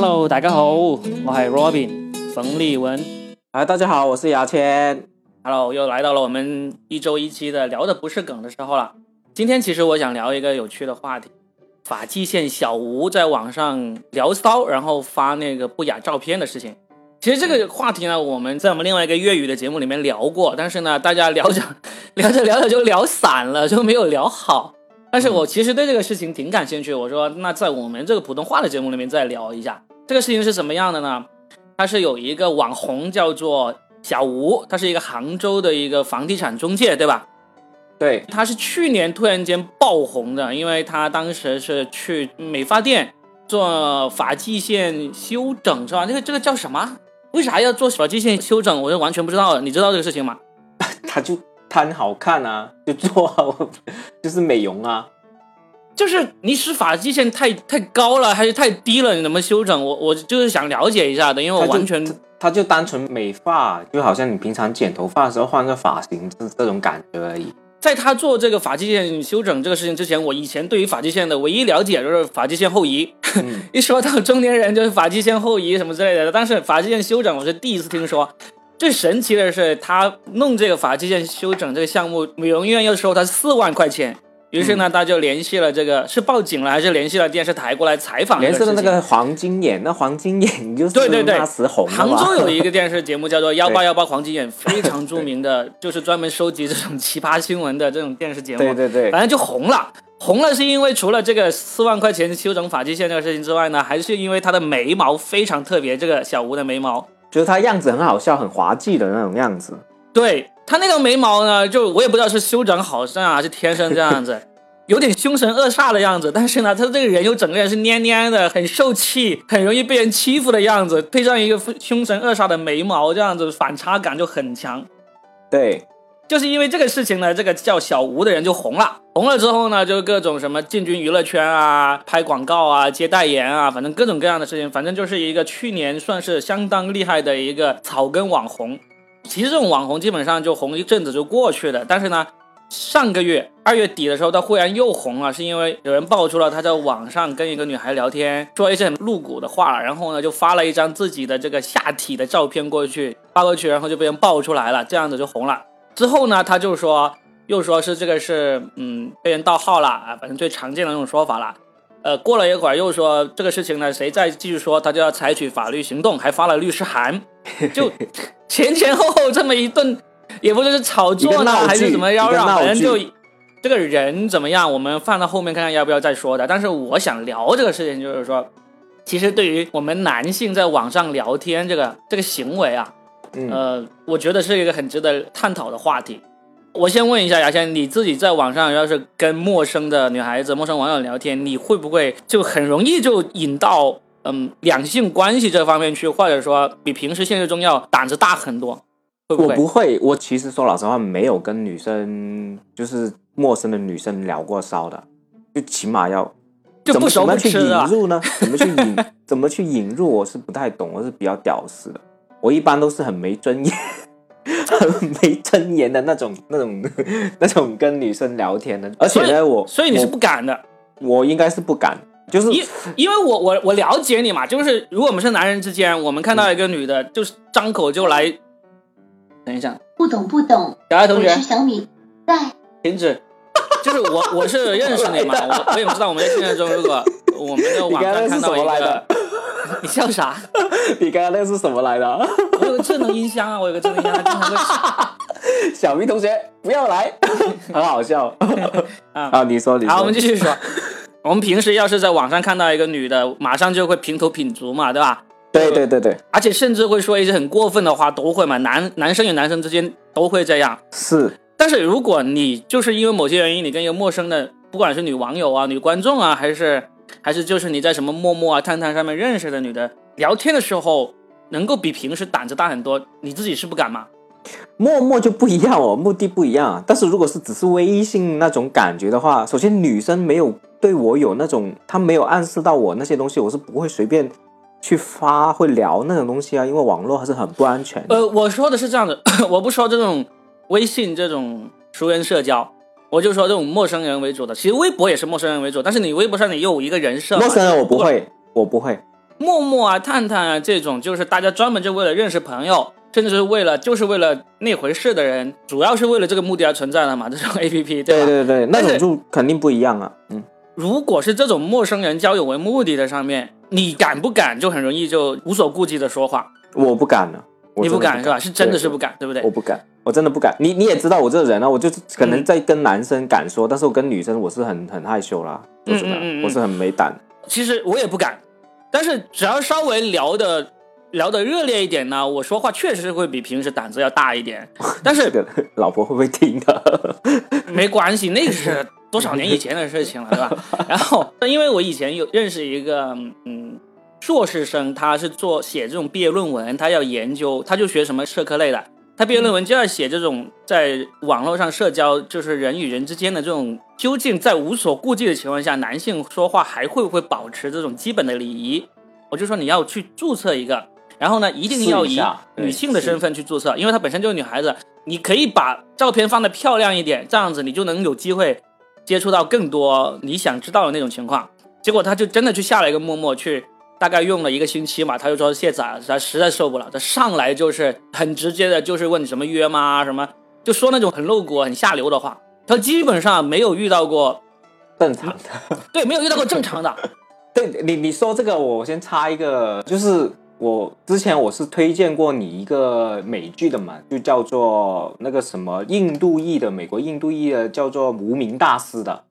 Hello，大家好，我系 Robin 冯立文。哎，大家好，我是牙签。Hello，又来到了我们一周一期的聊的不是梗的时候了。今天其实我想聊一个有趣的话题，发际线小吴在网上聊骚，然后发那个不雅照片的事情。其实这个话题呢，我们在我们另外一个粤语的节目里面聊过，但是呢，大家聊着 聊着聊着就聊散了，就没有聊好。但是我其实对这个事情挺感兴趣，我说那在我们这个普通话的节目里面再聊一下这个事情是什么样的呢？他是有一个网红叫做小吴，他是一个杭州的一个房地产中介，对吧？对，他是去年突然间爆红的，因为他当时是去美发店做发际线修整，是吧？这个这个叫什么？为啥要做发际线修整？我就完全不知道，你知道这个事情吗？他就贪好看啊，就做好 就是美容啊。就是你使发际线太太高了，还是太低了？你怎么修整？我我就是想了解一下的，因为我完全他就单纯美发，就好像你平常剪头发的时候换个发型，这这种感觉而已。在他做这个发际线修整这个事情之前，我以前对于发际线的唯一了解就是发际线后移。嗯 一说到中年人就是发际线后移什么之类的，但是发际线修整我是第一次听说。最神奇的是，他弄这个发际线修整这个项目，美容院要收他四万块钱。于是呢，他就联系了这个是报警了，还是联系了电视台过来采访这连个事情？是的那个黄金眼，那黄金眼就是对对对那时红的杭州有一个电视节目叫做 《幺八对幺八黄金眼》，非常著名的，就是专门收集这种奇葩新闻的这种电视节目。对对对，反正就红了。红了是因为除了这个四万块钱修整发际线这个事情之外呢，还是因为他的眉毛非常特别。这个小吴的眉毛，就是他样子很好笑，很滑稽的那种样子。对他那个眉毛呢，就我也不知道是修整好像啊是天生这样子，有点凶神恶煞的样子。但是呢，他这个人又整个人是蔫蔫的，很受气，很容易被人欺负的样子，配上一个凶神恶煞的眉毛，这样子反差感就很强。对，就是因为这个事情呢，这个叫小吴的人就红了。红了之后呢，就各种什么进军娱乐圈啊、拍广告啊、接代言啊，反正各种各样的事情，反正就是一个去年算是相当厉害的一个草根网红。其实这种网红基本上就红一阵子就过去了，但是呢，上个月二月底的时候，他忽然又红了，是因为有人爆出了他在网上跟一个女孩聊天，说一些很露骨的话，然后呢就发了一张自己的这个下体的照片过去，发过去，然后就被人爆出来了，这样子就红了。之后呢，他就说，又说是这个是嗯被人盗号了啊，反正最常见的那种说法了。呃，过了一会儿又说这个事情呢，谁再继续说，他就要采取法律行动，还发了律师函，就前前后后这么一顿，也不知是炒作呢还是怎么嚷嚷，一个闹反正就这个人怎么样，我们放到后面看看要不要再说的。但是我想聊这个事情，就是说，其实对于我们男性在网上聊天这个这个行为啊，嗯，呃，我觉得是一个很值得探讨的话题。我先问一下牙签，你自己在网上要是跟陌生的女孩子、陌生网友聊天，你会不会就很容易就引到嗯两性关系这方面去，或者说比平时现实中要胆子大很多？会不我？不会，我其实说老实话，没有跟女生，就是陌生的女生聊过骚的，就起码要怎就不熟么怎么去？引入呢？怎么去引？怎么去引入？我是不太懂，我是比较屌丝的。我一般都是很没尊严、很没尊严的那种、那种、那种跟女生聊天的。而且呢，我所以你是不敢的，我应该是不敢，就是因因为我我我了解你嘛，就是如果我们是男人之间，我们看到一个女的，就是张口就来，等一下，不懂不懂，小爱同学。是小米，在。停止。就是我，我是认识你嘛，我我也不知道我们在现实中，如果我们在网上看到一个的，你 笑啥？你刚刚那个是什么来的？我有个智能音箱啊，我有个智能音箱，它经常会小明同学不要来，很好笑啊啊！你说，你说，好，我们继续说。我们平时要是在网上看到一个女的，马上就会评头品足嘛，对吧？对对对对，而且甚至会说一些很过分的话，都会嘛。男男生与男生之间都会这样。是但是如果你就是因为某些原因，你跟一个陌生的，不管是女网友啊、女观众啊，还是还是就是你在什么陌陌啊、探探上面认识的女的，聊天的时候能够比平时胆子大很多，你自己是不敢吗？陌陌就不一样哦，目的不一样。但是如果是只是微信那种感觉的话，首先女生没有对我有那种，她没有暗示到我那些东西，我是不会随便去发会聊那种东西啊，因为网络还是很不安全。呃，我说的是这样的，我不说这种微信这种熟人社交，我就说这种陌生人为主的。其实微博也是陌生人为主，但是你微博上你有一个人设，陌生人我不会，我不会。陌陌啊、探探啊这种，就是大家专门就为了认识朋友，甚至是为了就是为了那回事的人，主要是为了这个目的而存在的嘛。这种 A P P，吧？对对对，那种就肯定不一样啊。嗯，如果是这种陌生人交友为目的的上面，你敢不敢就很容易就无所顾忌的说话？我不敢了，我你不敢是吧？是真的是不敢，对不对我？不敢，我真的不敢。你你也知道我这个人啊，我就是可能嗯在跟男生敢说，但是我跟女生我是很很害羞啦，我真的，我是很没胆。其实我也不敢，但是只要稍微聊的聊的热烈一点呢，我说话确实是会比平时胆子要大一点。但是老婆会不会听的？没关系，那个是多少年以前的事情了，对吧？然后，因为我以前有认识一个嗯硕士生，他是做写这种毕业论文，他要研究，他就学什么社科类的，他毕业论文就要写这种在网络上社交，就是人与人之间的这种究竟在无所顾忌的情况下，男性说话还会不会保持这种基本的礼仪？我就说你要去注册一个，然后呢，一定要以女性的身份去注册，因为她本身就是女孩子，你可以把照片放的漂亮一点，这样子你就能有机会接触到更多你想知道的那种情况。结果他就真的去下了一个陌陌，去大概用了一个星期嘛，他就说卸载了，他实在受不了，他上来就是很直接的，就是问你什么约吗？什么就说那种很露骨、很下流的话。他基本上没有遇到过，正常的。对，没有遇到过正常的。对你你说这个，我先插一个，就是我之前我是推荐过你一个美剧的嘛，就叫做那个什么印度裔的美国印度裔的叫做《无名大师》的，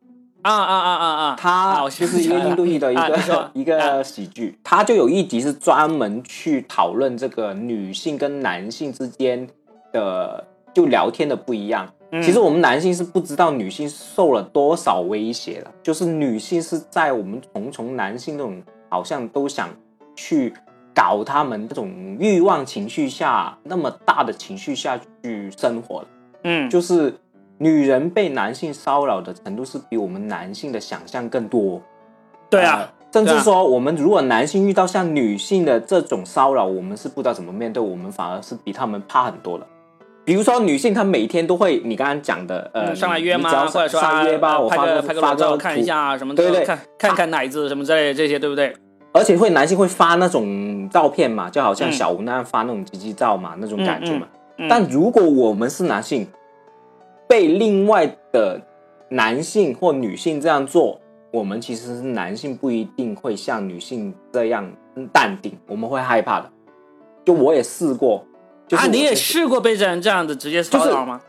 啊啊啊啊啊！啊他我就是一个印度裔的一个、啊一个喜剧，他就有一集是专门去讨论这个女性跟男性之间的就聊天的不一样。嗯其实我们男性是不知道女性受了多少威胁的，就是女性是在我们重重男性那种好像都想去搞他们这种欲望情绪下那么大的情绪下去生活的。嗯，就是女人被男性骚扰的程度是比我们男性的想象更多。对啊，呃甚至说我们如果男性遇到像女性的这种骚扰，我们是不知道怎么面对，我们反而是比他们怕很多的。比如说女性，她每天都会你刚刚讲的，呃，嗯上来约吗？或者说上约吧，啊我发拍个拍个照看一下啊什么的，对对看看看奶子什么之类的这些，对不对？而且会男性会发那种照片嘛，就好像嗯小吴那样发那种鸡鸡照嘛，那种感觉嘛。嗯但如果我们是男性，被另外的男性或女性这样做，我们其实是男性不一定会像女性这样淡定，我们会害怕的。就我也试过，就是啊，你也是试过被人这样子直接骚扰吗？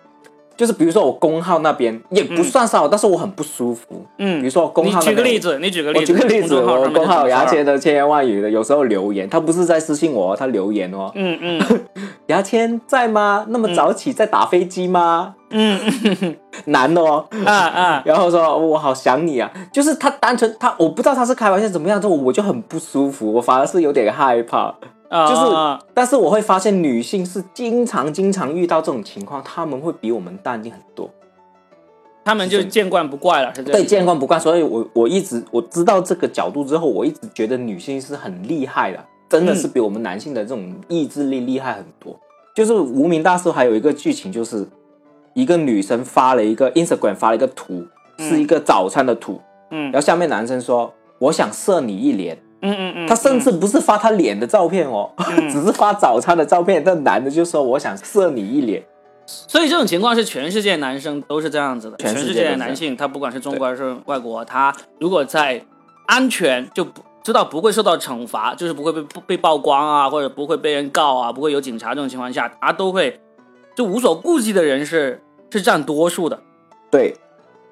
就是比如说我公号那边也不算骚扰，但是我很不舒服。嗯，比如说公你号那边举个例子，你举个例我子，举个例子，我公号牙签的千言万语的，有时候留言，他不是在私信我哦，他留言哦，嗯嗯 牙签在吗？那么早起在打飞机吗？嗯男的哦。啊啊，然后说我好想你啊，就是他单纯他我不知道他是开玩笑怎么样，之后我就很不舒服，我反而是有点害怕。啊就是，但是我会发现女性是经常经常遇到这种情况，她们会比我们淡定很多。他们就见惯不怪了，是这对，见惯不惯，所以我我一直我知道这个角度之后，我一直觉得女性是很厉害的，真的是比我们男性的这种意志力厉害很多。就是无名大叔还有一个剧情，就是一个女生发了一个 Instagram 发了一个图，是一个早餐的图，嗯。然后下面男生说我想射你一脸，嗯嗯嗯，他甚至不是发他脸的照片哦，只是发早餐的照片，那男的就说我想射你一脸。所以这种情况是全世界男生都是这样子的，全全世界的男性，他不管是中国还是外国，他如果在安全就不知道不会受到惩罚，就是不会被被曝光啊，或者不会被人告啊，不会有警察这种情况下，他都会就无所顾忌的人是是占多数的。对，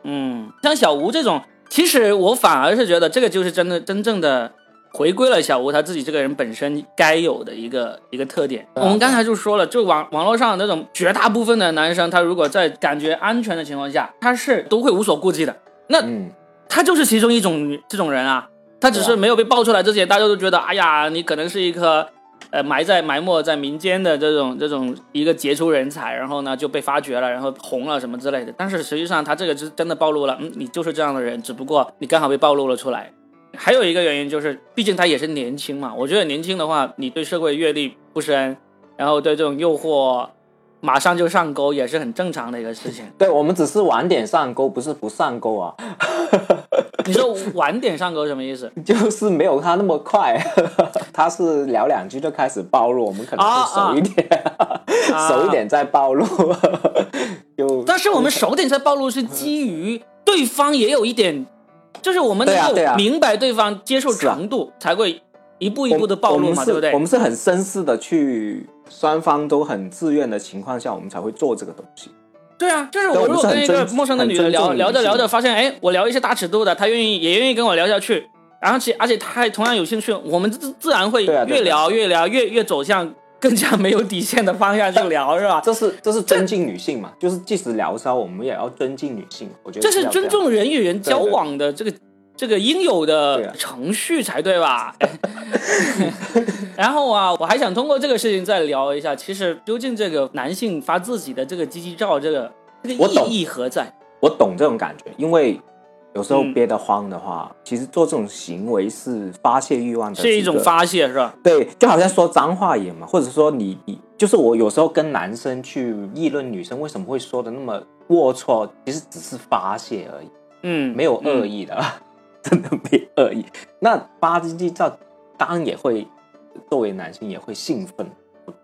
嗯，像小吴这种，其实我反而是觉得这个就是真的真正的回归了小吴他自己这个人本身该有的一个一个特点。我们刚才就说了，就网网络上那种绝大部分的男生，他如果在感觉安全的情况下，他是都会无所顾忌的。那嗯，他就是其中一种这种人啊，他只是没有被爆出来之前，大家都觉得，哎呀，你可能是一颗呃埋在埋没在民间的这种这种一个杰出人才，然后呢就被发掘了，然后红了什么之类的。但是实际上他这个是真的暴露了，嗯，你就是这样的人，只不过你刚好被暴露了出来。还有一个原因就是，毕竟他也是年轻嘛。我觉得年轻的话，你对社会阅历不深，然后对这种诱惑马上就上钩，也是很正常的一个事情。对我们只是晚点上钩，不是不上钩啊。你说晚点上钩什么意思？就是没有他那么快。他是聊两句就开始暴露，我们可能啊会熟一点，啊 熟一点再暴露。就但是我们熟点再暴露是基于对方也有一点，就是我们能够明白对方接受程度，才会一步一步的暴露嘛，对不对我？们是很绅士的去，双方都很自愿的情况下，我们才会做这个东西。对啊，就是我如果跟一个陌生的女人聊聊着聊着，发现哎，我聊一些大尺度的，她愿意也愿意跟我聊下去，然后且而且他还同样有兴趣，我们自自然会越聊越聊越越走向更加没有底线的方向去聊，是吧？这是这是尊敬女性嘛？就是即使聊骚，我们也要尊敬女性。我觉得这是。尊重人与人交往的这个这个应有的啊程序才对吧？然后啊，我还想通过这个事情再聊一下，其实究竟这个男性发自己的这个鸡鸡照，这个这个意义何在？我懂这种感觉，因为有时候嗯憋得慌的话，其实做这种行为是发泄欲望的，是一种。发泄，是吧？对，就好像说脏话一样嘛，或者说你你就是我有时候跟男生去议论女生为什么会说的那么龌龊，其实只是发泄而已，嗯，没有恶嗯意的，真的没恶意。那发鸡鸡照当然也会，作为男性也会兴奋，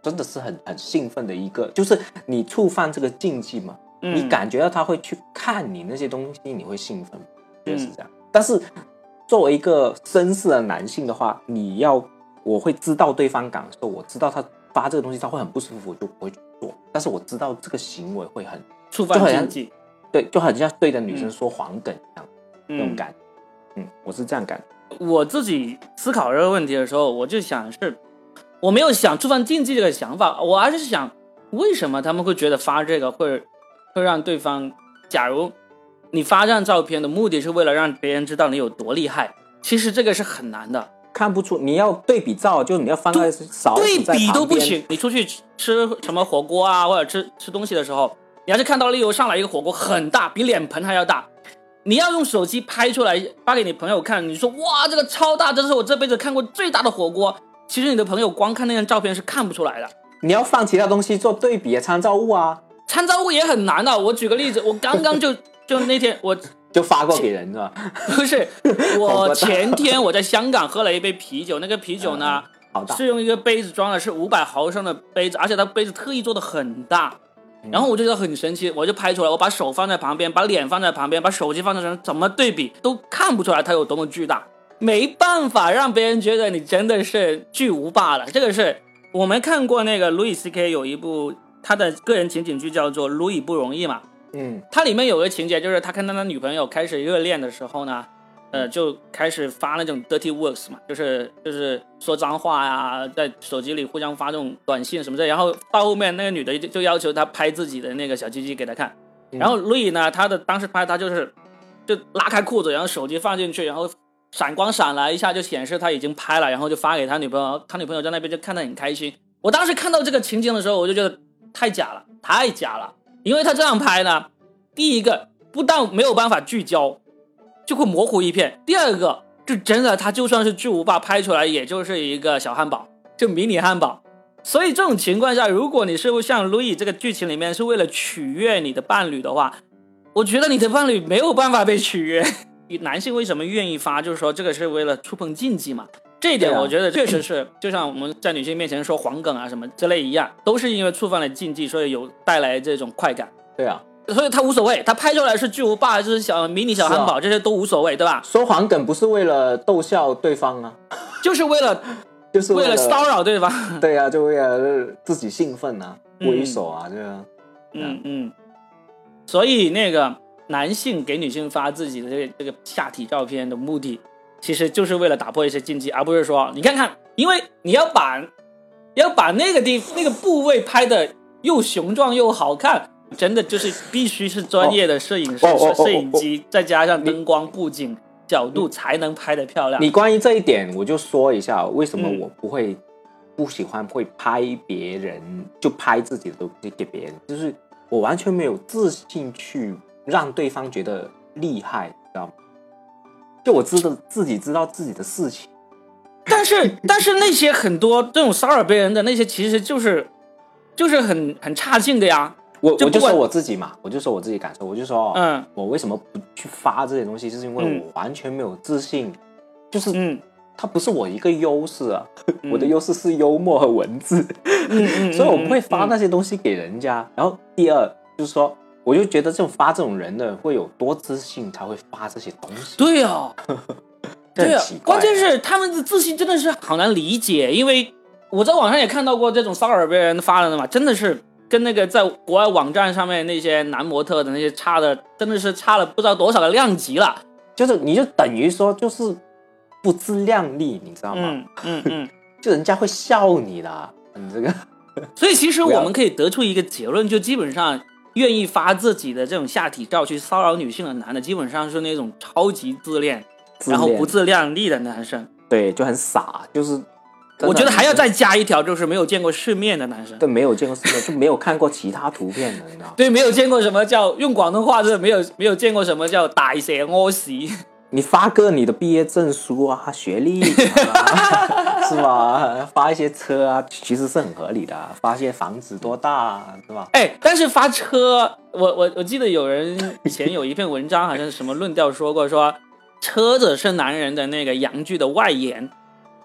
真的是很很兴奋的一个，就是你触犯这个禁忌嘛，嗯你感觉到他会去看你那些东西，你会兴奋，就是嗯这样。但是作为一个绅士的男性的话，你要我会知道对方感受，我知道他发这个东西他会很不舒服，我就不会去做。但是我知道这个行为会很触犯禁忌，对，就很像对着女生嗯说黄梗一样、那种嗯，感觉。嗯，我是这样感觉。我自己思考这个问题的时候，我就想是，我没有想触犯禁忌这个想法，我还是想为什么他们会觉得发这个会会让对方，假如你发这张照片的目的是为了让别人知道你有多厉害，其实这个是很难的，看不出你要对比照，就是你要放在勺对比。都不行。你出去吃吃什么火锅啊，或者吃吃东西的时候，你要是看到例如上来一个火锅很大，比脸盆还要大，你要用手机拍出来发给你朋友看，你说哇这个超大，这是我这辈子看过最大的火锅。其实你的朋友光看那张照片是看不出来的，你要放其他东西做对比啊参照物啊，参照物也很难的。我举个例子，我刚刚就就那天我就发过给人是吧？不是 我前天我在香港喝了一杯啤酒，那个啤酒呢。是用一个杯子装的，是五百毫升的杯子，而且它杯子特意做的很大。然后我就觉得很神奇，我就拍出来，我把手放在旁边，把脸放在旁边，把手机放在上，怎么对比都看不出来它有多么巨大。没办法让别人觉得你真的是巨无霸了。这个是我们看过那个 Louis C.K. 有一部他的个人情景剧叫做《路易不容易》嘛，嗯它里面有个情节，就是他跟他的女朋友开始热恋的时候呢，呃，就开始发那种 dirty words 嘛，就是就是说脏话呀、在手机里互相发这种短信什么的。然后到后面那个女的就就要求他拍自己的那个小鸡鸡给他看，嗯然后路易呢，他的当时拍他就是就拉开裤子，然后手机放进去，然后闪光闪了一下就显示他已经拍了，然后就发给他女朋友，他女朋友在那边就看得很开心。我当时看到这个情景的时候，我就觉得太假了，太假了，因为他这样拍呢，第一个不但没有办法聚焦，就会模糊一片；第二个就真的他就算是巨无霸拍出来，也就是一个小汉堡，就迷你汉堡。所以这种情况下，如果你是像路易这个剧情里面是为了取悦你的伴侣的话，我觉得你的伴侣没有办法被取悦。男性为什么愿意发？就是说这个是为了触碰禁忌嘛。这一点我觉得 确实是，就像我们在女性面前说黄梗啊什么之类一样，都是因为触犯了禁忌，所以有带来这种快感。对啊，所以他无所谓，他拍出来是巨无霸还是小迷你小汉堡，这些都无所谓，对吧？说黄梗不是为了逗笑对方啊，就是为了 就是了为了骚扰对方。对啊，就为了自己兴奋啊，嗯猥琐啊，这样。嗯嗯，所以那个男性给女性发自己的这个这个下体照片的目的，其实就是为了打破一些禁忌，而不是说你看看，因为你要把要把那个地那个部位拍的又雄壮又好看，真的就是必须是专业的摄影师、哦哦哦哦摄影机，再加上灯光布景角度才能拍的漂亮。你关于这一点，我就说一下为什么嗯我不会、不喜欢会拍别人，就拍自己的东西给别人，就是我完全没有自信去让对方觉得厉害？就我知道自己知道自己的事情，但是 但是那些很多这种骚扰别人的那些，其实就是就是很很差劲的呀。我就我就说我自己嘛，我就说我自己感受，我就说，嗯。我为什么不去发这些东西，就是因为嗯。我完全没有自信，就是嗯。它不是我一个优势啊，嗯 我的优势是幽默和文字，嗯嗯，所以我不会发嗯。那些东西给人家。然后第二就是说，我就觉得这种发这种人的会有多自信才会发这些东西，对啊，这对啊。关键是他们的自信真的是好难理解，因为我在网上也看到过这种骚扰别人发的嘛，真的是跟那个在国外网站上面那些男模特的那些差的，真的是差了不知道多少个量级了。就是你就等于说就是不自量力，你知道吗？嗯嗯嗯。就人家会笑你的，你这个所以其实我们可以得出一个结论，就基本上愿意发自己的这种下体照去骚扰女性的男的，基本上是那种超级自恋，自恋然后不自量力的男生。对就很傻，就是我觉得还要再加一条，就是没有见过世面的男生。对没有见过世面，就没有看过其他图片的，你知道吗？对，没有见过什么叫用广东话，就是没有没有见过什么叫大蛇屙屎。你发个你的毕业证书啊、学历、啊、是吧？发一些车啊，其实是很合理的啊。发一些房子多大啊，是吧？哎，但是发车，我我我记得有人以前有一篇文章，好像是什么论调说过，说车子是男人的那个阳具的外延，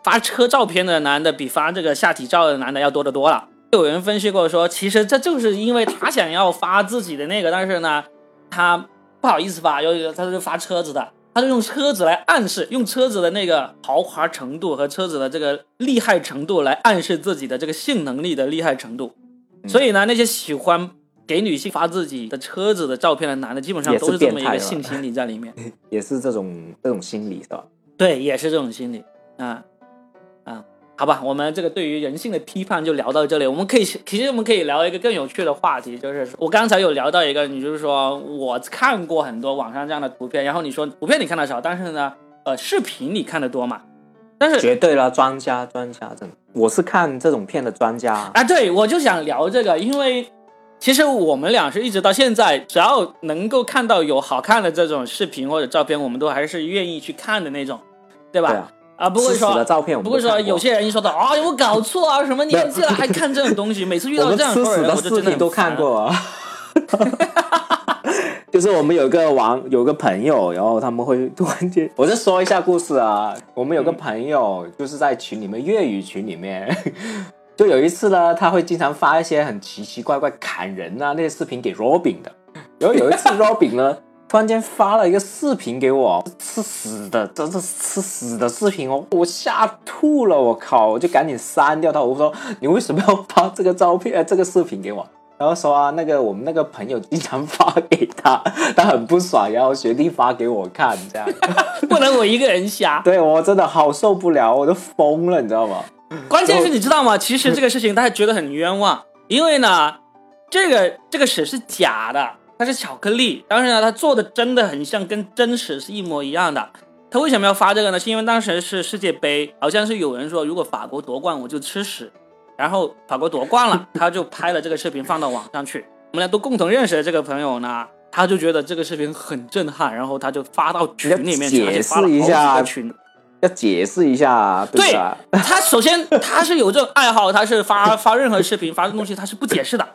发车照片的男的比发这个下体照的男的要多得多了。有人分析过说，其实这就是因为他想要发自己的那个，但是呢，他不好意思发，有他就发车子的，他就用车子来暗示，用车子的那个豪华程度和车子的这个厉害程度来暗示自己的这个性能力的厉害程度。所以呢，那些喜欢给女性发自己的车子的照片的男的，基本上都是这么一个性心理在里面。也是这种这种心理是吧？对，也是这种心理啊啊，好吧，我们这个对于人性的批判就聊到这里。我们可以，其实我们可以聊一个更有趣的话题，就是我刚才有聊到一个，你就是说我看过很多网上这样的图片，然后你说图片你看的少，但是呢，呃，视频你看的多嘛？但是绝对了，专家专家真的，我是看这种片的专家。啊，对，我就想聊这个，因为其实我们俩是一直到现在，只要能够看到有好看的这种视频或者照片，我们都还是愿意去看的那种，对吧？对啊，啊，不会说。照片我们不会说有些人一说到啊，有搞错啊，什么年纪了还看这种东西，每次遇到这样说的人，我就真的很视频都看烦。过啊。就是我们有个网有个朋友，然后他们会突然间，我就说一下故事啊。我们有个朋友就是在群里面粤语群里面，就有一次呢，他会经常发一些很奇奇怪怪砍人啊那些视频给 Robin 的。然后有一次 Robin 呢，突然间发了一个视频给我，吃屎的，这是吃屎的视频哦，我吓吐了，我靠，我就赶紧删掉它。我说你为什么要发这个照片、呃、这个视频给我？然后说啊，那个我们那个朋友经常发给他，他很不爽，然后学弟发给我看，这样，不能我一个人瞎。对我真的好受不了，我都疯了，你知道吗？关键是你知道吗？其实这个事情大家觉得很冤枉，因为呢，这个这个屎是假的，它是巧克力，但是呢，它做的真的很像跟真实是一模一样的。他为什么要发这个呢？是因为当时是世界杯，好像是有人说如果法国夺冠我就吃屎，然后法国夺冠了，他就拍了这个视频放到网上去。我们俩都共同认识的这个朋友呢，他就觉得这个视频很震撼，然后他就发到群里面去，解释一下群。要解释一下，对吧？他首先他是有这种爱好，他是发发任何视频发的东西，他是不解释的。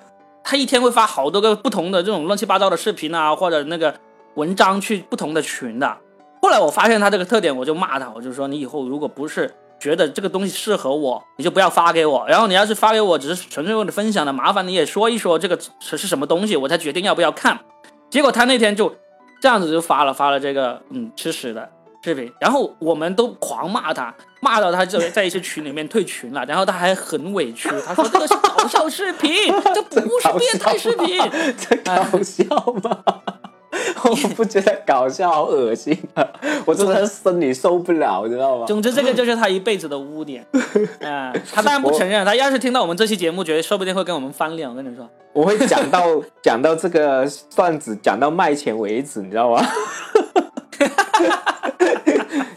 他一天会发好多个不同的这种乱七八糟的视频啊，或者那个文章去不同的群的。后来我发现他这个特点，我就骂他，我就说你以后如果不是觉得这个东西适合我，你就不要发给我。然后你要是发给我，只是纯粹为了分享的，麻烦你也说一说这个是是什么东西，我才决定要不要看。结果他那天就这样子就发了发了这个嗯吃屎的视频，然后我们都狂骂他，骂到他就在一些群里面退群了，然后他还很委屈，他说这个是搞笑视频，这不是变态视频。这搞笑吗？我不觉得搞笑，好恶心啊！我真的生理受不了，你知道吗？总之，这个就是他一辈子的污点。啊、他当然不承认，他要是听到我们这期节目，觉得说不定会跟我们翻脸。我跟你说，我会讲到讲到这个段子，讲到卖钱为止，你知道吗？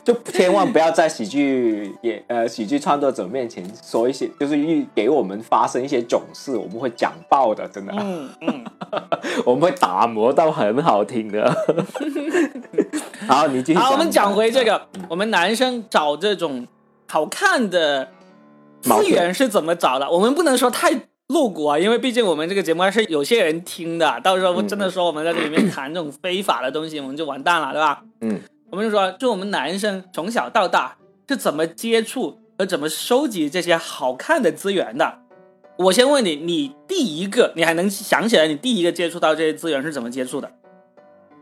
就千万不要在喜剧演呃喜剧创作者面前说一些，就是预给我们发生一些囧事，我们会讲爆的，真的，嗯嗯，我们会打磨到很好听的。好，你继续。好，我们讲回这，个，我们男生找这种好看的资源是怎么找的？我们不能说太露骨啊，因为毕竟我们这个节目还是有些人听的，到时候真的说我们在这里面谈这种非法的东西，我们就完蛋了，对吧？嗯，我们就说，就我们男生从小到大是怎么接触和怎么收集这些好看的资源的。我先问你，你第一个，你还能想起来你第一个接触到这些资源是怎么接触的？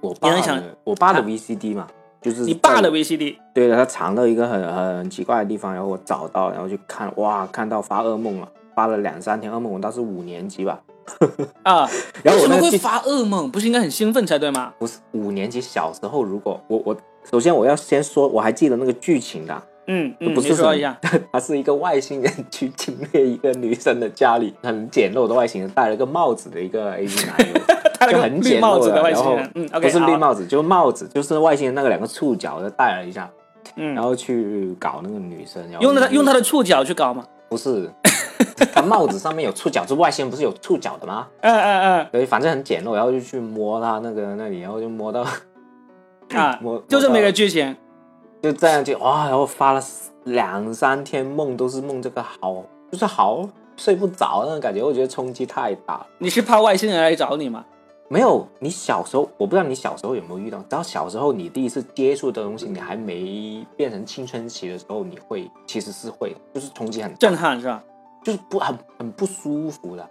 我爸你能想我爸的 VCD 嘛，就是你爸的 VCD 对的，他藏到一个很很奇怪的地方，然后我找到，然后去看，哇，看到发噩梦了，发了两三天噩梦，我当时五年级吧，啊？然后为什么会发噩梦？不是应该很兴奋才对吗？不是五年级小时候，如果我我首先我要先说，我还记得那个剧情的，嗯嗯，不是说一下。他是一个外星人去侵略一个女生的家里，很简陋的外星人，戴了个帽子的一个 AV 男优，他那个就很简绿帽子的然后外星人，嗯不是绿，帽子，就是帽子，就是外星人那个两个触角的戴了一下，嗯然，后去搞那个女生，然后用他用他的的触角去搞吗？不是，他帽子上面有触角，这外星人不是有触角的吗？嗯嗯嗯对，反正很简陋，然后就去摸他那个那里，然后就摸到嗯，啊我，就这么一个剧情。就这样就哇，然后发了两三天梦，都是梦这个好，就是好睡不着那种感觉，我觉得冲击太大了。你是怕外星人来找你吗？没有，你小时候我不知道你小时候有没有遇到，只要小时候你第一次接触的东西，你还没变成青春期的时候，你会其实是会的，就是冲击很，震撼是吧？就是不很很不舒服的。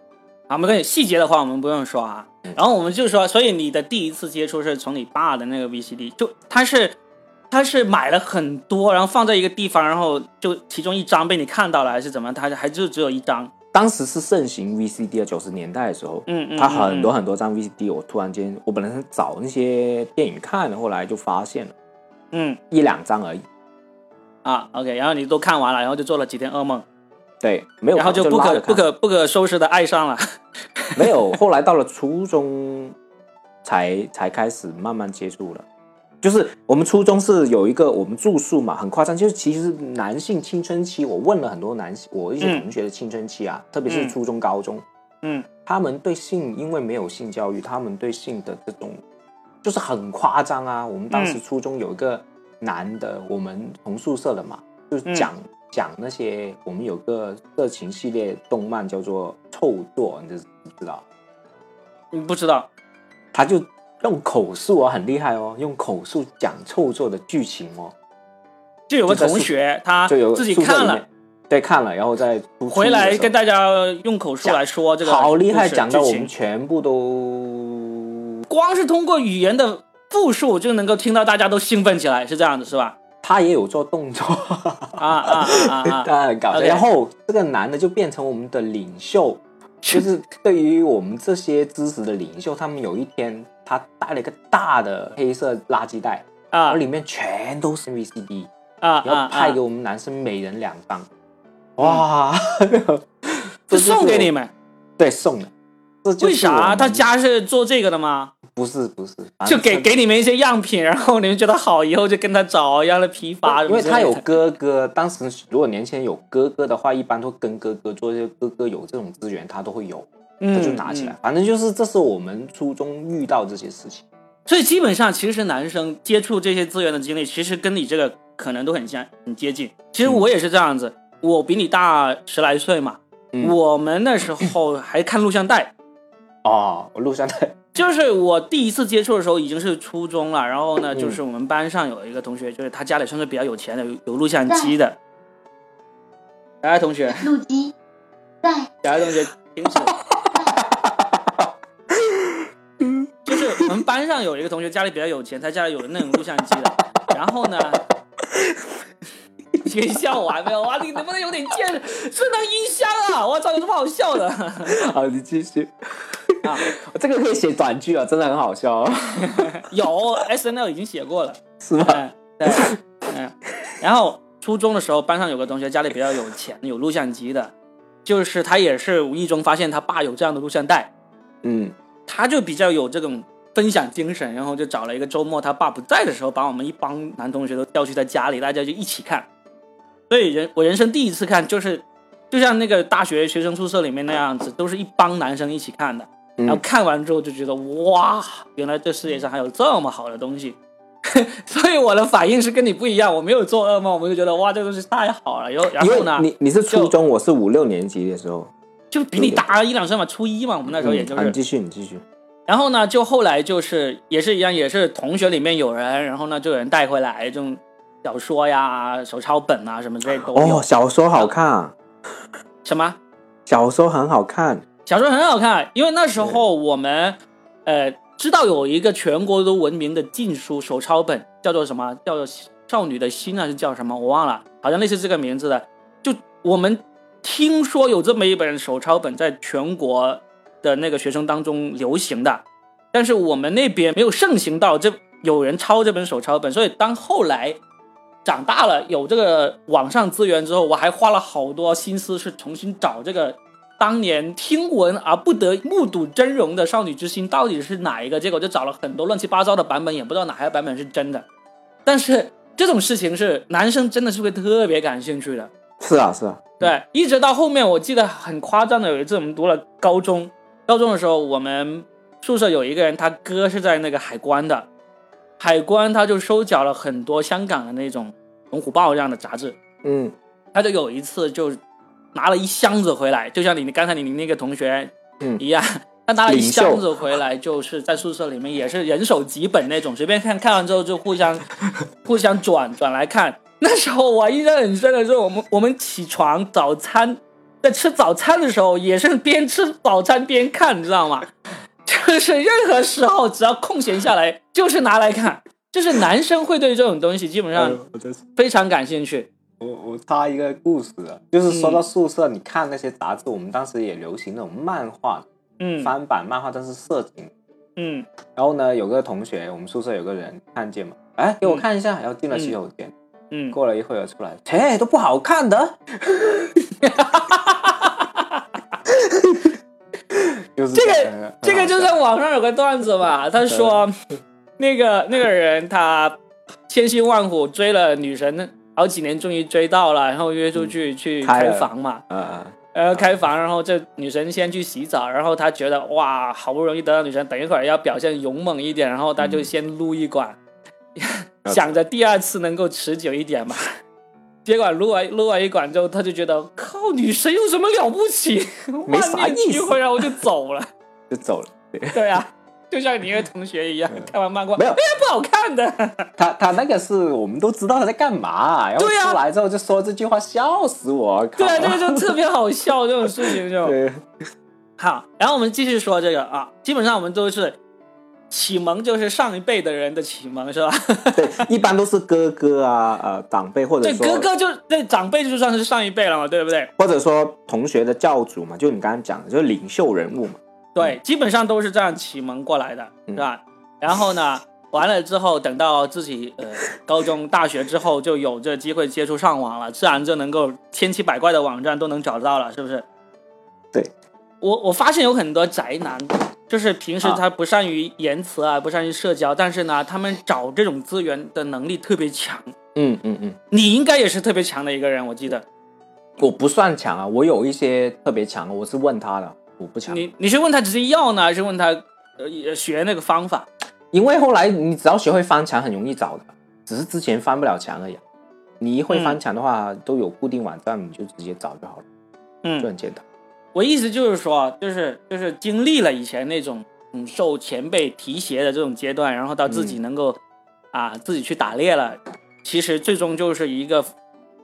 好，没关系，细节的话我们不用说啊。然后我们就说，所以你的第一次接触是从你爸的那个 VCD，就他是他是买了很多，然后放在一个地方，然后就其中一张被你看到了，还是怎么样？他还就只有一张。当时是盛行 VCD 的九十年代的时候，嗯嗯，他很多嗯很多张 VCD，我突然间我本来是找那些电影看的，后来就发现了嗯一两张而已。啊，OK，然后你都看完了，然后就做了几天噩梦，对，没有，然后就不可不可不可收拾的爱上了。没有，后来到了初中才才开始慢慢接触了。就是我们初中是有一个我们住宿嘛，很夸张，就是其实男性青春期，我问了很多男性，我一些嗯同学的青春期啊，特别是嗯初中、高中，嗯他们对性因为没有性教育，他们对性的这种就是很夸张啊。我们当时嗯初中有一个男的，我们同宿舍的嘛，就是嗯讲、讲那些我们有个色情系列动漫叫做《臭作》，你知不知道？你不知道，他就用口述啊，很厉害哦，用口述讲臭作的剧情哦，就有个同学他就有自己看了，对，看了，然后再回来跟大大家用口述来说这个好厉害，讲到我们全部都，光是通过语言的复述就能够听到大家都兴奋起来，是这样子是吧？他也有做动作，啊啊啊 搞笑。然后这个男的就变成我们的领袖，就是对于我们这些知识的领袖，他们有一天他带了一个大的黑色垃圾袋，然啊后里面全都是 VCD，啊啊！然后派啊给我们男生每人两张，哇，这是送给你们？对送的，这就是为啥？他家是做这个的吗？不是不是，就给给你们一些样品，然后你们觉得好，以后就跟他找一样的批发。因为他有哥哥，当时如果年轻人有哥哥的话，一般都跟哥哥做，这些哥哥有这种资源，他都会有，嗯他就拿起来。嗯反正就是这是我们初中遇到这些事情。所以基本上，其实男生接触这些资源的经历，其实跟你这个可能都很像，很接近。其实我也是这样子，我比你大十来岁嘛。嗯我们那时候还看录像带，哦，我录像带，就是我第一次接触的时候已经是初中了，然后呢，嗯就是我们班上有一个同学，就是他家里算是比较有钱的，有有录像机的。来，同学，录机在来，同学，听手。就是我们班上有一个同学家里比较有钱，他家里有那种录像机的。然后呢，你可以笑完没有？哇，你能不能有点见智能音箱啊？我操，有什么好笑的？好，你继续。啊，这个可以写短剧啊，真的很好笑、哦，有 S N L 已经写过了。是吗？嗯，对，嗯。然后初中的时候，班上有个同学家里比较有钱，有录像机的，就是他也是无意中发现他爸有这样的录像带，嗯，他就比较有这种分享精神，然后就找了一个周末他爸不在的时候，把我们一帮男同学都调去他家里，大家就一起看。所以人我人生第一次看，就是就像那个大学学生宿舍里面那样子，都是一帮男生一起看的。嗯然后看完之后就觉得哇，原来这世界上还有这么好的东西。所以我的反应是跟你不一样，我没有做噩梦，我就觉得哇，这东西太好了。然后然后呢，你你是初中，我是五六年级的时候，就比你大一两岁嘛，初一嘛，我们那时候也就是嗯啊你继续，你继续。然后呢，就后来就是也是一样，也是同学里面有人，然后呢就有人带回来，这种小说呀、手抄本啊什么之类都有。哦，小说好看啊，什么？小说很好看。小说很好看，因为那时候我们呃知道有一个全国都闻名的禁书手抄本，叫做什么？叫做《少女的心》还是叫什么？我忘了，好像类似这个名字的。就我们听说有这么一本手抄本在全国的那个学生当中流行的，但是我们那边没有盛行到这有人抄这本手抄本，所以当后来长大了有这个网上资源之后，我还花了好多心思去重新找这个。当年听闻而不得目睹真容的少女之心到底是哪一个？结果就找了很多乱七八糟的版本，也不知道哪个版本是真的。但是这种事情是男生真的是会特别感兴趣的。是啊，是啊，对，一直到后面，我记得很夸张的，有一次我们读了高中，高中的时候，我们宿舍有一个人，他哥是在那个海关的，海关他就收缴了很多香港的那种《龙虎豹》这样的杂志，嗯，他就有一次就。拿了一箱子回来，就像你你刚才你你那个同学一样，他拿了一箱子回来，就是在宿舍里面也是人手几本那种，随便看看完之后就互相 互相转转来看。那时候我印象很深的是，我们我们起床早餐在吃早餐的时候，也是边吃早餐边看，你知道吗？就是任何时候只要空闲下来，就是拿来看。就是男生会对这种东西基本上非常感兴趣。我我插一个故事啊，就是说到宿舍，你看那些杂志，我们当时也流行那种漫画，嗯，翻版漫画，但是色情，嗯，然后呢，有个同学，我们宿舍有个人看见嘛，哎，给我看一下，然后进了洗手间，嗯，过了一会儿出来，切，都不好看的，就是这个这个就在网上有个段子嘛，他说那个那个人他千辛万苦追了女神。好几年终于追到了，然后约出去去开房嘛，嗯嗯，然后开房，然后这女神先去洗澡，然后他觉得哇，好不容易得到女神，等一会儿要表现勇猛一点，然后他就先撸一管，想着第二次能够持久一点嘛。结果撸完撸完一管之后，他就觉得靠，女神有什么了不起？没啥意思，一会儿然后就走了，就走了，对啊。就像你一个同学一样，看完漫画没有，哎呀不好看的。他他那个是我们都知道他在干嘛，然后出来之后就说这句话，笑死我。对啊，这个就特别好笑，这种事情就。好，然后我们继续说这个啊，基本上我们都是启蒙，就是上一辈的人的启蒙，是吧？对，一般都是哥哥啊，呃，长辈或者对哥哥就对长辈就算是上一辈了嘛，对不对？或者说同学的教主嘛，就你刚刚讲的，就是领袖人物嘛。对，基本上都是这样启蒙过来的，是吧？然后呢，完了之后，等到自己呃高中、大学之后，就有这机会接触上网了，自然就能够千奇百怪的网站都能找到了，是不是？对，我我发现有很多宅男，就是平时他不善于言辞啊，不善于社交，但是呢，他们找这种资源的能力特别强。嗯嗯嗯，你应该也是特别强的一个人，我记得。我不算强啊，我有一些特别强的，我是问他的。我不强，你你是问他直接要呢，还是问他呃学那个方法？因为后来你只要学会翻墙，很容易找的，只是之前翻不了墙而已。你一会翻墙的话，都有固定网站，你就直接找就好了，嗯，就很简单。我意思就是说，就是就是经历了以前那种嗯受前辈提携的这种阶段，然后到自己能够啊自己去打猎了，其实最终就是一个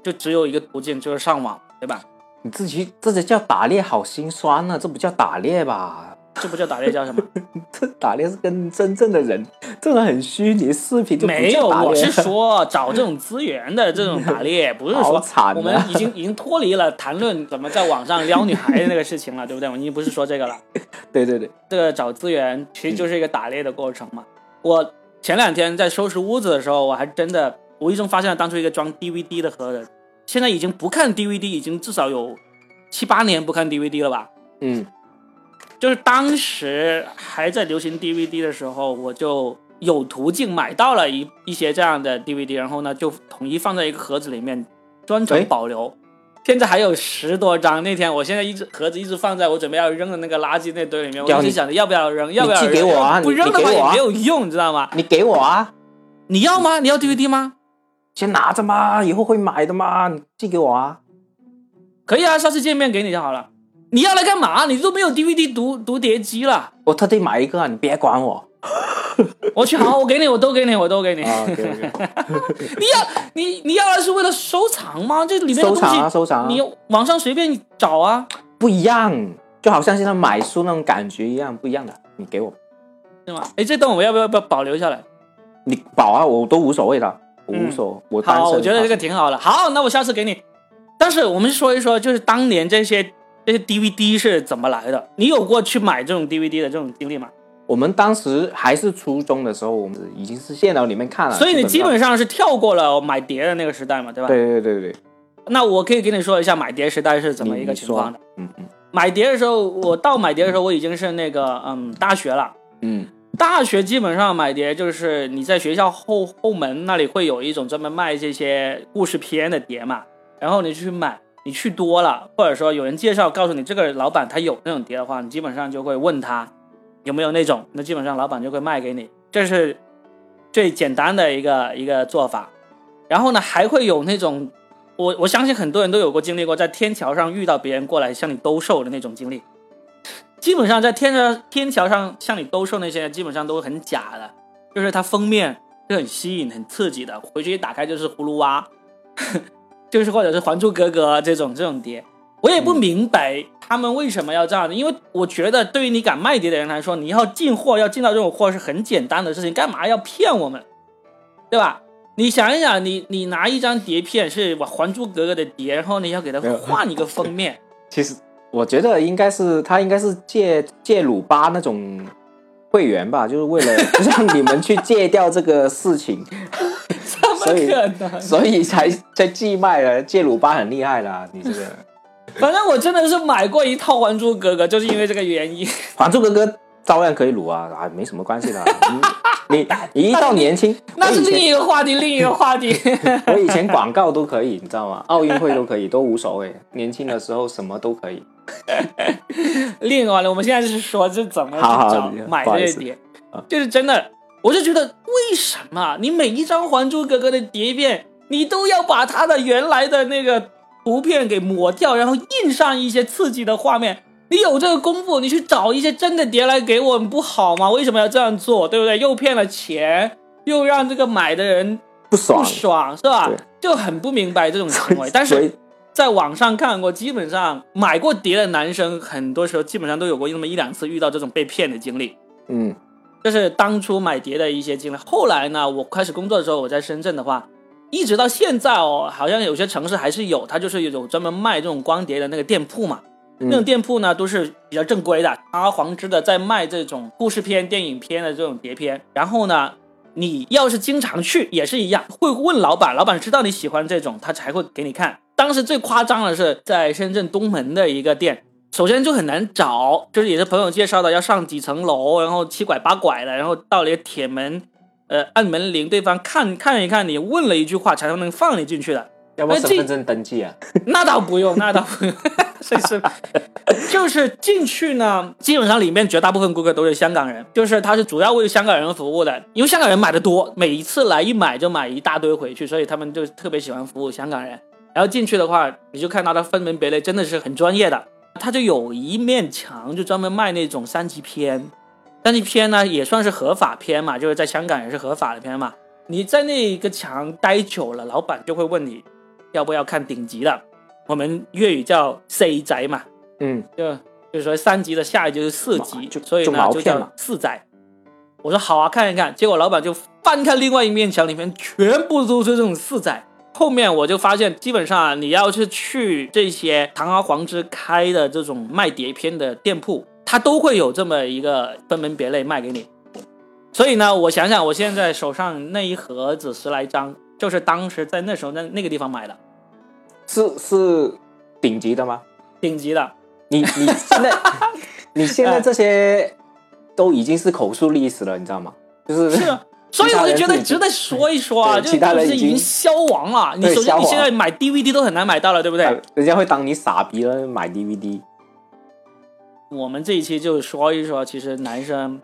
就只有一个途径，就是上网，对吧？你自己这这叫打猎，好心酸呢。这不叫打猎吧？这不叫打猎，叫什么？这打猎是跟真正的人，这种很虚拟视频就没有。我是说找这种资源的这种打猎，不是说我们已经已经脱离了谈论怎么在网上撩女孩的那个事情了，对不对？我已经不是说这个了。对对对，这个找资源其实就是一个打猎的过程嘛。我前两天在收拾屋子的时候，我还真的无意中发现了当初一个装 DVD 的盒子。现在已经不看 DVD，已经至少有七八年不看 DVD 了吧？嗯，就是当时还在流行 DVD 的时候，我就有途径买到了一一些这样的 DVD，然后呢就统一放在一个盒子里面，专程保留。现在还有十多张。那天我现在一直盒子一直放在我准备要扔的那个垃圾那堆里面，我一直想着要不要扔，要不要扔？给我啊！不扔的话也没有用，你知道吗？你给我啊！你要吗？你要 DVD 吗？先拿着嘛，以后会买的嘛，你寄给我啊，可以啊，下次见面给你就好了。你要来干嘛？你都没有 DVD 读读碟机了。我特地买一个，你别管我。我去，好，我给你，我都给你，我都给你。你要你你要来是为了收藏吗？这里面的东西收藏啊收藏啊你网上随便找啊，不一样，就好像现在买书那种感觉一样，不一样的。你给我，对吗？哎，这段我要不要不要保留下来？你保啊，我都无所谓的，我无所，我好，我觉得这个挺好的。好，那我下次给你。但是我们说一说，就是当年这些这些 DVD 是怎么来的？你有过去买这种 DVD 的这种经历吗？我们当时还是初中的时候，我们已经是电脑里面看了，所以你基本上是跳过了买碟的那个时代嘛，对吧？。对对对对对，那我可以跟你说一下买碟时代是怎么一个情况的。嗯嗯买碟的时候，我到买碟的时候，我已经是那个嗯大学了。嗯大学基本上买碟就是你在学校后后门那里会有一种专门卖这些故事片的碟嘛，然后你去买，你去多了，或者说有人介绍告诉你这个老板他有那种碟的话，你基本上就会问他有没有那种，那基本上老板就会卖给你，这是最简单的一个一个做法。然后呢，还会有那种，我我相信很多人都有过经历过，在天桥上遇到别人过来向你兜售的那种经历。基本上在天桥天桥上向你兜售那些，基本上都是很假的，就是它封面是很吸引、很刺激的，回去一打开就是葫芦娃，就是或者是《还珠格格》这种这种碟。我也不明白他们为什么要这样的，因为我觉得对于你敢卖碟的人来说，你要进货要进到这种货是很简单的事情，干嘛要骗我们，对吧？你想一想，你你拿一张碟片是《还珠格格》的碟，然后你要给它换一个封面，其实我觉得应该是他应该是借借鲁巴那种会员吧，就是为了 让你们去戒掉这个事情，怎么所以可能？所以才才寄卖了。借鲁巴很厉害啦，你这个《反正我真的是买过一套《还珠格格》，就是因为这个原因。还珠格格》照样可以撸啊，啊，没什么关系的。你你你一到年轻，那是另一个话题，另一个话题。我以前广告都可以，你知道吗？奥运会都可以，都无所谓。年轻的时候什么都可以。另一个话题，我们现在就是说是怎么去找买这些碟啊，就是真的，我就觉得为什么你每一张《还珠格格》的碟片，你都要把它的原来的那个图片给抹掉，然后印上一些刺激的画面？你有这个功夫，你去找一些真的碟来给我们不好吗？为什么要这样做？对不对？又骗了钱，又让这个买的人不爽不，爽，是吧？就很不明白这种行为。但是在网上看过，基本上买过碟的男生，很多时候基本上都有过那么一两次遇到这种被骗的经历。嗯这是当初买碟的一些经历。后来呢，我开始工作的时候，我在深圳的话，一直到现在哦，好像有些城市还是有，它就是有专门卖这种光碟的那个店铺嘛。那种店铺呢，都是比较正规的，堂而皇之的在卖这种故事片、电影片的这种碟片。然后呢，你要是经常去也是一样，会问老板，老板知道你喜欢这种，他才会给你看。当时最夸张的是在深圳东门的一个店，首先就很难找，就是也是朋友介绍的，要上几层楼，然后七拐八拐的，然后到了一个铁门，呃，按门铃，对方看看一看你，问了一句话才能放你进去的。要不身份证登记啊？那倒不用，那倒不用，是是，就是进去呢，基本上里面绝大部分顾客都是香港人，就是他是主要为香港人服务的，因为香港人买的多，每一次来一买就买一大堆回去，所以他们就特别喜欢服务香港人。然后进去的话，你就看到它分门别类，真的是很专业的。它就有一面墙就专门卖那种三级片，三级片呢也算是合法片嘛，就是在香港也是合法的片嘛。你在那个墙待久了，老板就会问你要不要看顶级的，我们粤语叫 C 宅嘛，嗯，就就是说三级的下一级就是四级，就所以就呢就叫四宅。我说好啊，看一看。结果老板就翻开另外一面墙，里面全部都是这种四宅。后面我就发现，基本上啊你要是去这些堂而皇之开的这种卖碟片的店铺，它都会有这么一个分门别类卖给你。所以呢，我想想，我现在手上那一盒子十来张，就是当时在那时候那那个地方买的，是是顶级的吗？顶级的。你你现在 你现在这些都已经是口述历史了，你知道吗？就是是啊，所以我就觉得值得说一说啊，就对其他人是已已经经消亡了。你首先你现在买 DVD 都很难买到了，对不对？呃人家会当你傻逼了买 DVD。我们这一期就说一说，其实男生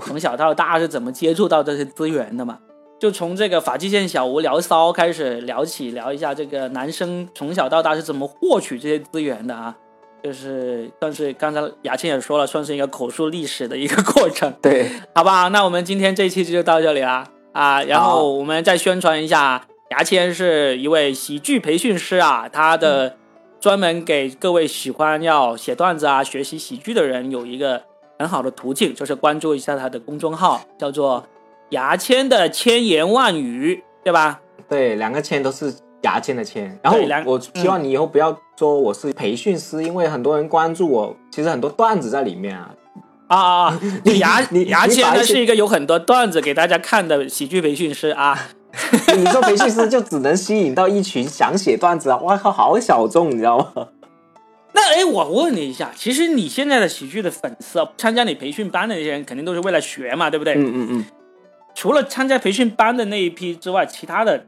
从小到大是怎么接触到这些资源的嘛？就从这个法际线小吴聊骚开始聊起，聊一下这个男生从小到大是怎么获取这些资源的啊。就是算是刚才牙签也说了，算是一个口述历史的一个 过程，对，好吧？那我们今天这一期就到这里啦啊，然后我们再宣传一下，牙签是一位喜剧培训师啊，他的专门给各位喜欢要写段子啊、学习喜剧的人有一个很好的途径，就是关注一下他的公众号，叫做牙签的千言万语，对吧？对，两个签都是牙签的签。然后我希望你以后不要说我是培训师，因为很多人关注我，其实很多段子在里面啊。啊啊啊！就牙你牙签是一个有很多段子给大家看的喜剧培训师啊。你说培训师就只能吸引到一群想写段子啊，我靠，好小众，你知道吗？那哎，我问你一下，其实你现在的喜剧的粉丝啊，参加你培训班的那些人，肯定都是为了学嘛，对不对？嗯嗯嗯，除了参加培训班的那一批之外，其他的，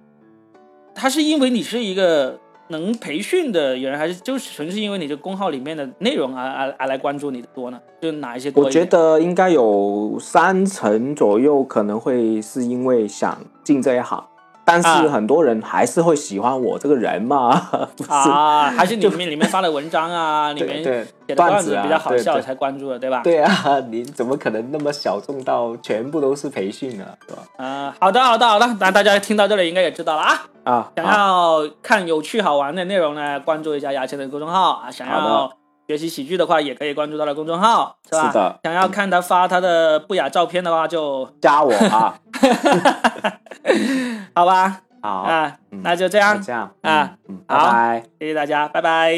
他是因为你是一个能培训的人，还是就纯是因为你这工号里面的内容而而而来关注你的多呢？就哪一些我？觉得应该有三成左右可能会是因为想进这一行，但是啊很多人还是会喜欢我这个人嘛，啊，还是你们里面发的文章啊，里面写的段段子比较好笑才关注的，对吧？对啊，你怎么可能那么小众到全部都是培训呢？是吧？啊，好的，好的，好的，那大家听到这里应该也知道了啊。啊，想要看有趣好玩的内容呢，关注一下牙签的公众号啊。想要学习喜剧的话，也可以关注他的公众号，是吧？是的想要看他发他的不雅照片的话就，加我啊，好吧，好，啊，嗯那就这样，这样啊，嗯，嗯拜好拜。谢谢大家，拜拜。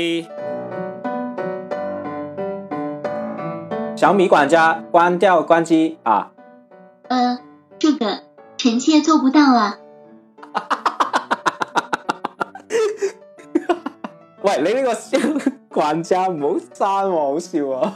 小米管家关掉关机啊，呃，这个臣妾做不到啊。喂，你呢個小管家唔好刪喎，好笑啊！